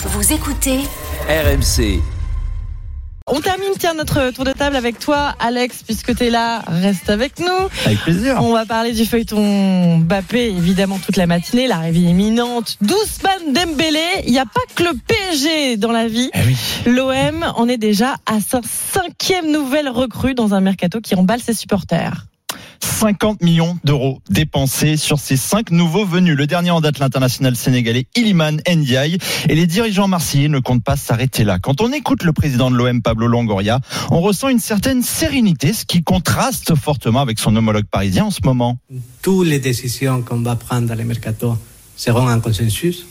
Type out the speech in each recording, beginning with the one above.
Vous écoutez RMC. On termine, tiens, notre tour de table avec toi, Alex, puisque tu es là, reste avec nous. Avec plaisir. On va parler du feuilleton Mbappé, évidemment, toute la matinée, l'arrivée imminente d'Ousmane Dembélé. Il n'y a pas que le PSG dans la vie. Eh oui. L'OM en est déjà à sa cinquième nouvelle recrue dans un mercato qui emballe ses supporters. 50 millions d'euros dépensés sur ces cinq nouveaux venus. Le dernier en date, l'international sénégalais Iliman Ndiaye. Et les dirigeants marseillais ne comptent pas s'arrêter là. Quand on écoute le président de l'OM, Pablo Longoria, on ressent une certaine sérénité, ce qui contraste fortement avec son homologue parisien en ce moment. Toutes les décisions qu'on va prendre dans les mercato seront en consensus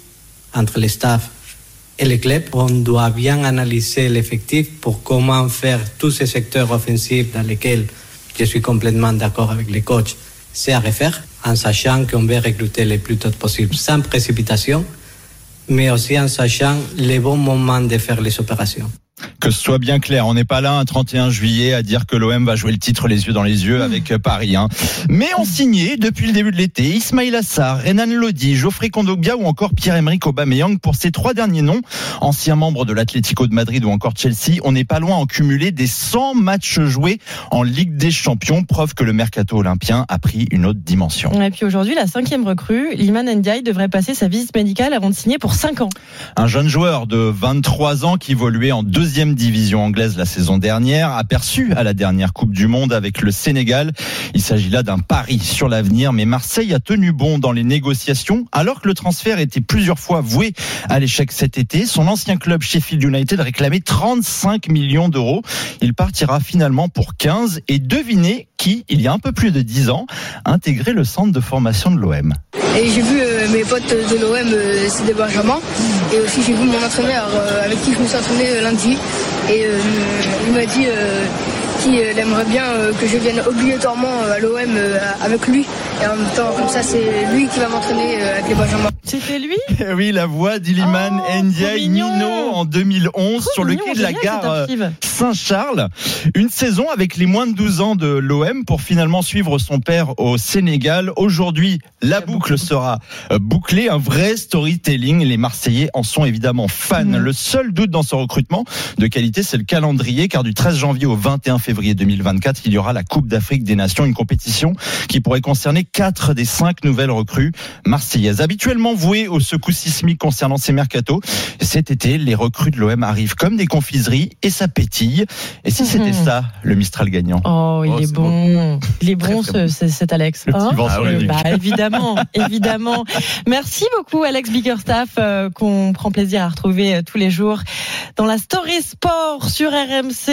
entre les staffs et les clubs. On doit bien analyser l'effectif pour comment faire tous ces secteurs offensifs dans lesquels je suis complètement d'accord avec les coachs, c'est à refaire, en sachant qu'on veut recruter le plus tôt possible, sans précipitation, mais aussi en sachant les bons moments de faire les opérations. Que ce soit bien clair, on n'est pas là un 31 juillet à dire que l'OM va jouer le titre les yeux dans les yeux avec euh, Paris. Hein. Mais on signé depuis le début de l'été Ismail Assar, Renan Lodi, Geoffrey Kondogbia ou encore Pierre-Emerick Aubameyang pour ces trois derniers noms, anciens membres de l'Atlético de Madrid ou encore Chelsea. On n'est pas loin en cumulé des 100 matchs joués en Ligue des Champions, preuve que le mercato olympien a pris une autre dimension. Et puis aujourd'hui, la cinquième recrue, Liman Ndiaye, devrait passer sa visite médicale avant de signer pour 5 ans. Un jeune joueur de 23 ans qui évoluait en deuxième division anglaise la saison dernière, aperçu à la dernière Coupe du Monde avec le Sénégal. Il s'agit là d'un pari sur l'avenir, mais Marseille a tenu bon dans les négociations, alors que le transfert était plusieurs fois voué à l'échec cet été. Son ancien club Sheffield United réclamait 35 millions d'euros. Il partira finalement pour 15 et devinez qui, il y a un peu plus de 10 ans, a intégré le centre de formation de l'OM. Et j'ai vu euh, mes potes de l'OM, euh, c'est des Benjamin. Et aussi j'ai vu mon entraîneur euh, avec qui je me suis entraîné euh, lundi. Et euh, il m'a dit euh, qu'il aimerait bien euh, que je vienne obligatoirement euh, à l'OM euh, avec lui. Et en même temps, comme ça, c'est lui qui va m'entraîner euh, avec les Benjamins. C'était lui? Oui, la voix d'Iliman Oh, Ndiaye. Nino en 2011 Trop sur le mignon, quai de la gare. Saint-Charles. Une saison avec les moins de 12 ans de l'OM pour finalement suivre son père au Sénégal. Aujourd'hui, la boucle sera euh, bouclée, un vrai storytelling. Les Marseillais en sont évidemment fans. Mhm. Le seul doute dans ce recrutement de qualité, c'est le calendrier, car du 13 janvier au 21 février 2024, il y aura la Coupe d'Afrique des Nations, une compétition qui pourrait concerner quatre des cinq nouvelles recrues marseillaises. Habituellement vouées au secoues sismiques concernant ces mercatos, cet été, les recrues de l'OM arrivent comme des confiseries et ça pétille. Et si c'était Mhm. ça, le Mistral gagnant? Oh, il Oh, est c'est bon. Il est bon, très ce- ce- cet Alex. Le petit Hein? sur nuque. bah, évidemment, évidemment. Merci beaucoup, Alex Bickerstaff, euh, qu'on prend plaisir à retrouver euh, tous les jours dans la Story Sport sur RMC.